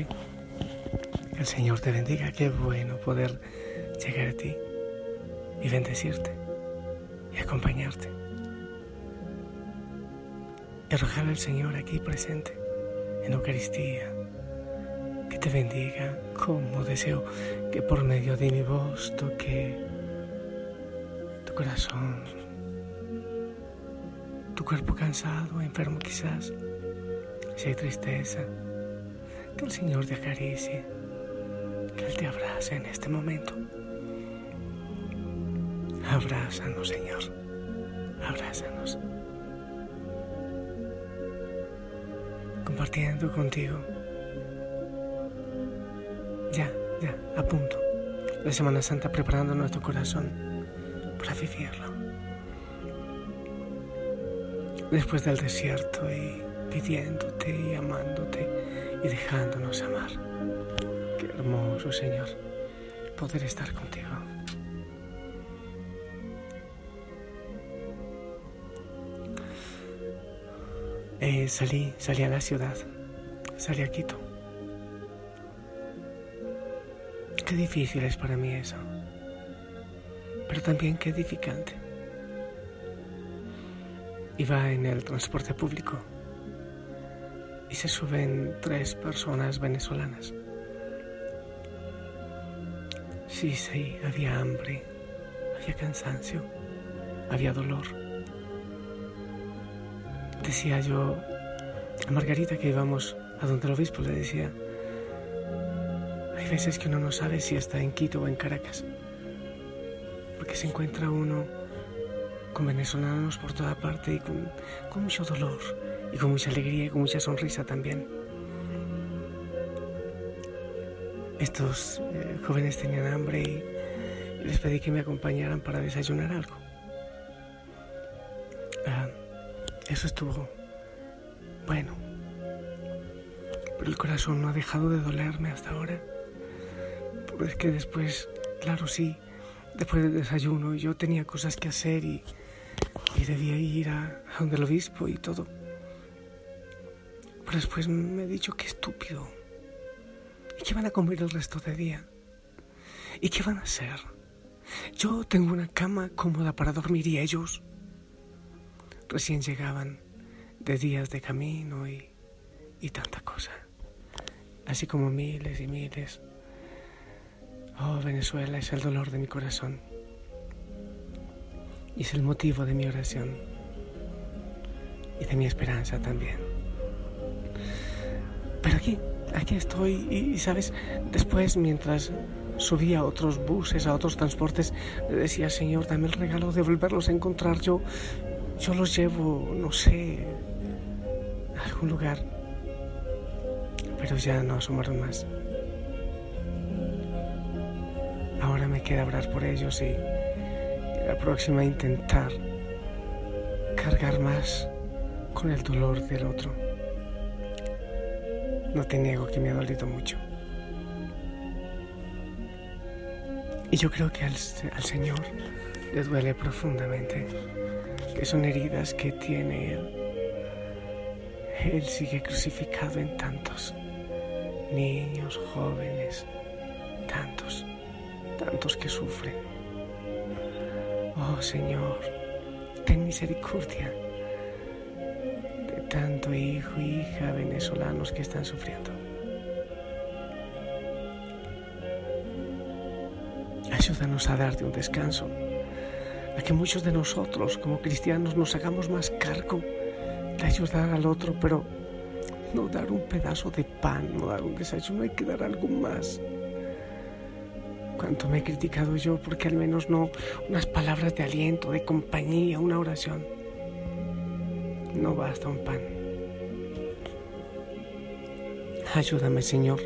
noches. El Señor te bendiga. Qué bueno poder llegar a ti y bendecirte y acompañarte. Y rogar al Señor aquí presente en Eucaristía que te bendiga como deseo que por medio de mi voz toque tu corazón, tu cuerpo cansado, enfermo quizás, si hay tristeza que el Señor te acaricie, que Él te abrace en este momento. Abrázanos, Señor. Abrázanos. Compartiendo contigo. Ya, ya, a punto. La Semana Santa preparando nuestro corazón para vivirlo. Después del desierto y pidiéndote y amándote y dejándonos amar. Qué hermoso, Señor, poder estar contigo. Eh, salí, salí a la ciudad, salí a Quito. Qué difícil es para mí eso, pero también qué edificante. Iba en el transporte público y se suben tres personas venezolanas. Sí, sí, había hambre, había cansancio, había dolor. Decía yo a Margarita que íbamos a donde el obispo, le decía, hay veces que uno no sabe si está en Quito o en Caracas, porque se encuentra uno con venezolanos por toda parte y con, mucho dolor y con mucha alegría y con mucha sonrisa también. Estos eh, jóvenes tenían hambre y, les pedí que me acompañaran para desayunar algo. Ah, eso estuvo bueno, pero el corazón no ha dejado de dolerme hasta ahora. Pues que después, claro, sí, después del desayuno yo tenía cosas que hacer y, debía ir a donde el obispo y todo. Pero después me he dicho que estúpido. ¿Y qué van a comer el resto del día? ¿Y qué van a hacer? Yo tengo una cama cómoda para dormir y ellos recién llegaban de días de camino y, y tanta cosa. Así como miles y miles. Oh, Venezuela es el dolor de mi corazón. Y es el motivo de mi oración. Y de mi esperanza también. Pero aquí, aquí estoy y, sabes, después mientras subía a otros buses, a otros transportes, le decía, Señor, dame el regalo de volverlos a encontrar. Yo, yo los llevo, no sé, a algún lugar. Pero ya no asomaron más. Ahora me queda orar por ellos y, y la próxima intentar cargar más con el dolor del otro. No te niego que me ha dolido mucho. Y yo creo que al, al, Señor le duele profundamente, que son heridas que tiene Él. Él sigue crucificado en tantos niños, jóvenes, tantos, tantos que sufren. Oh Señor, ten misericordia tanto hijo e hija venezolanos que están sufriendo. Ayúdanos a darte un descanso, a que muchos de nosotros como cristianos nos hagamos más cargo de ayudar al otro, pero no dar un pedazo de pan, no dar un desayuno, hay que dar algo más. Cuánto me he criticado yo porque al menos no unas palabras de aliento, de compañía, una oración. No basta un pan. Ayúdame, Señor,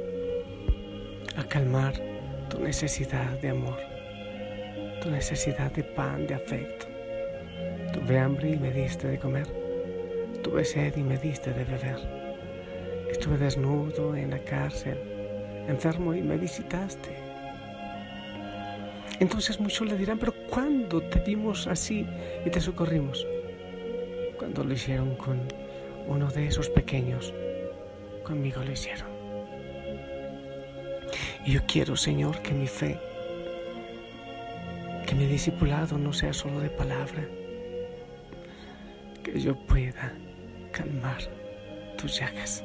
a calmar tu necesidad de amor, tu necesidad de pan, de afecto. Tuve hambre y me diste de comer. Tuve sed y me diste de beber. Estuve desnudo en la cárcel, enfermo y me visitaste. Entonces muchos le dirán, pero ¿cuándo te vimos así y te socorrimos? Lo hicieron con uno de esos pequeños, conmigo lo hicieron. Y yo quiero, Señor, que mi fe, que mi discipulado no sea solo de palabra, que yo pueda calmar tus llagas.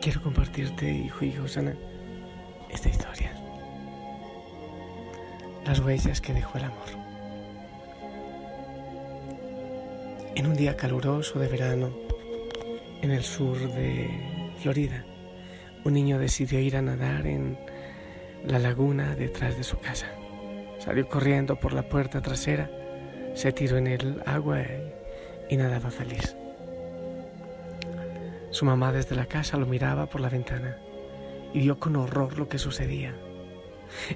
Quiero compartirte, hijo y Josana, esta historia. Las huellas que dejó el amor. En un día caluroso de verano, en el sur de Florida, un niño decidió ir a nadar en la laguna detrás de su casa. Salió corriendo por la puerta trasera, se tiró en el agua y nadaba feliz. Su mamá desde la casa lo miraba por la ventana y vio con horror lo que sucedía.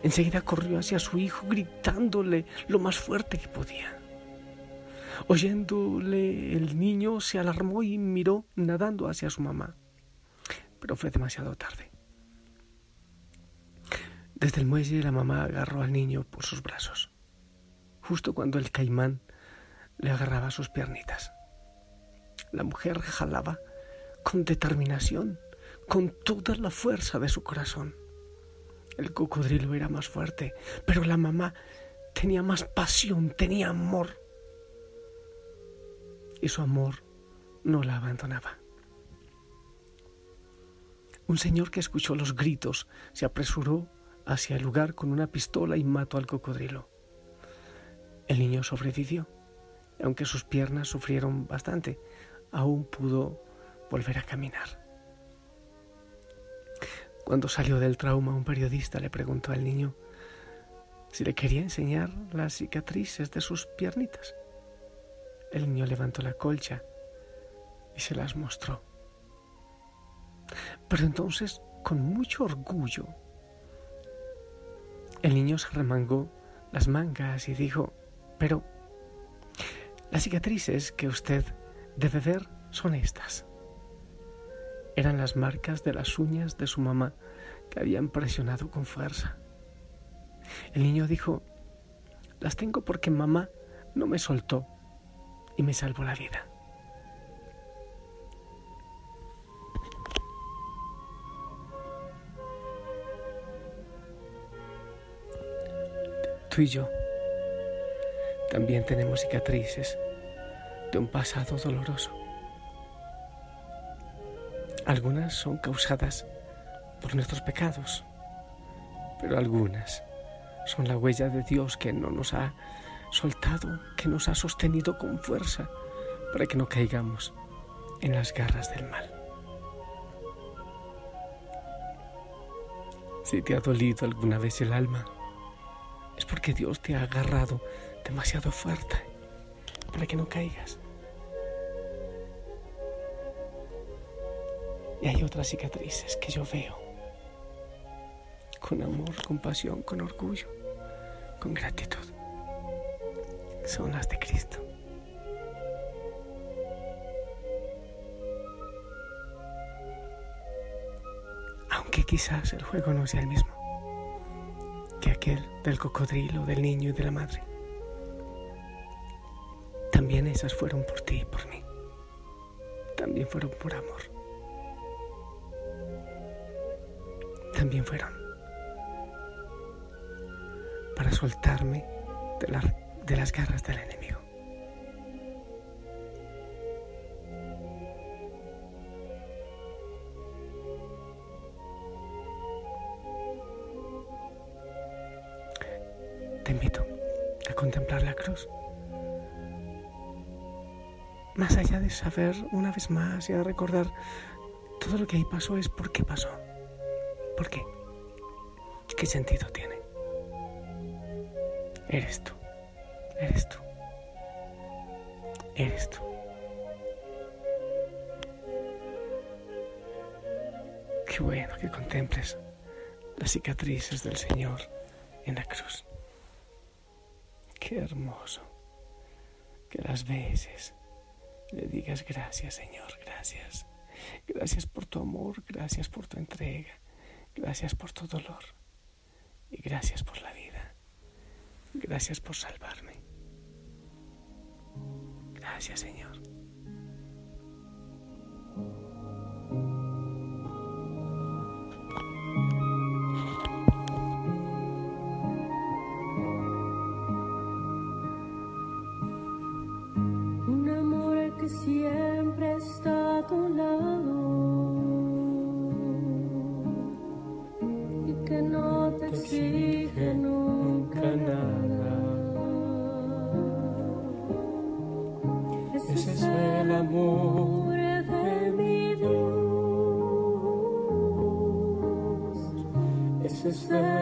Enseguida corrió hacia su hijo gritándole lo más fuerte que podía. Oyéndole el niño se alarmó y miró nadando hacia su mamá, pero fue demasiado tarde. Desde el muelle la mamá agarró al niño por sus brazos, justo cuando el caimán le agarraba sus piernitas. La mujer jalaba con determinación, con toda la fuerza de su corazón. El cocodrilo era más fuerte, pero la mamá tenía más pasión, tenía amor. Y su amor no la abandonaba. Un señor que escuchó los gritos se apresuró hacia el lugar con una pistola y mató al cocodrilo. El niño sobrevivió, aunque sus piernas sufrieron bastante, aún pudo volver a caminar. Cuando salió del trauma, un periodista le preguntó al niño si le quería enseñar las cicatrices de sus piernitas. El niño levantó la colcha y se las mostró. Pero entonces, con mucho orgullo, el niño se remangó las mangas y dijo, pero las cicatrices que usted debe ver son estas eran las marcas de las uñas de su mamá que habían presionado con fuerza. El niño dijo, las tengo porque mamá no me soltó y me salvó la vida. Tú y yo también tenemos cicatrices de un pasado doloroso. Algunas son causadas por nuestros pecados, pero algunas son la huella de Dios que no nos ha soltado, que nos ha sostenido con fuerza para que no caigamos en las garras del mal. Si te ha dolido alguna vez el alma, es porque Dios te ha agarrado demasiado fuerte para que no caigas. Y hay otras cicatrices que yo veo con amor, con pasión, con orgullo, con gratitud. Son las de Cristo. Aunque quizás el juego no sea el mismo que aquel del cocodrilo, del niño y de la madre. También esas fueron por ti y por mí. También fueron por amor. También fueron para soltarme de, las garras del enemigo. Te invito a contemplar la cruz. Más allá de saber una vez más y a recordar todo lo que ahí pasó es por qué pasó. ¿Por qué? ¿Qué sentido tiene? Eres tú. Eres tú. Eres tú. Qué bueno que contemples las cicatrices del Señor en la cruz. Qué hermoso que las veces le digas gracias Señor, gracias. Gracias por tu amor, gracias por tu entrega, gracias por tu dolor y gracias por la vida. Gracias por salvarme. Gracias Señor. Es el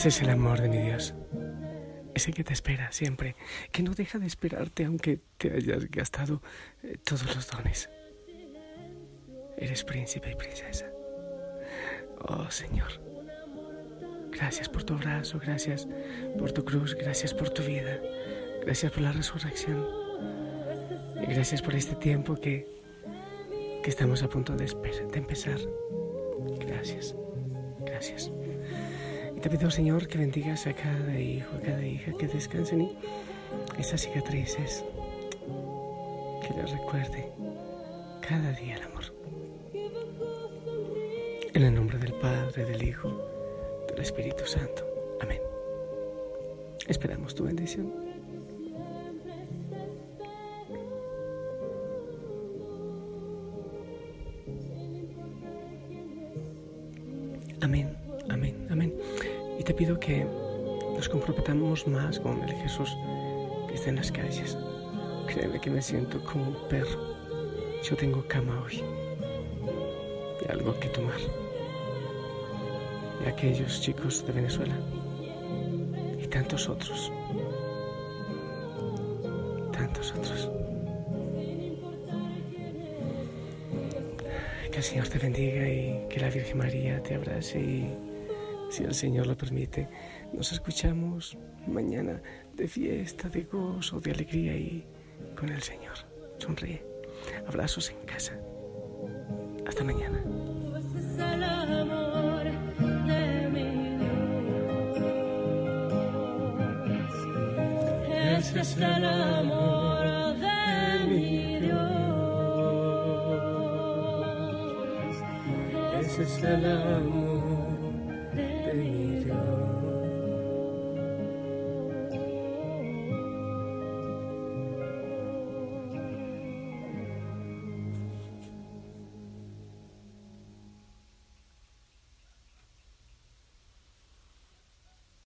ese es el amor de mi Dios. Ese que te espera siempre, que no deja de esperarte aunque te hayas gastado eh, todos los dones. Eres príncipe y princesa. Oh Señor, gracias por tu abrazo, gracias por tu cruz, gracias por tu vida, gracias por la resurrección y gracias por este tiempo que, que estamos a punto de, de empezar. Gracias, gracias. Te pido, Señor, que bendigas a cada hijo, a cada hija, que descansen y esas cicatrices, que les recuerde cada día el amor. En el nombre del Padre, del Hijo, del Espíritu Santo. Amén. Esperamos tu bendición. Que nos comprometamos más con el Jesús que está en las calles. Créeme que me siento como un perro. Yo tengo cama hoy y algo que tomar. Y aquellos chicos de Venezuela y tantos otros. Tantos otros. Que el Señor te bendiga y que la Virgen María te abrace y si el Señor lo permite, nos escuchamos mañana de fiesta, de gozo, de alegría y con el Señor. Sonríe. Abrazos en casa. Hasta mañana. Es el amor de mi Dios. Ese es el amor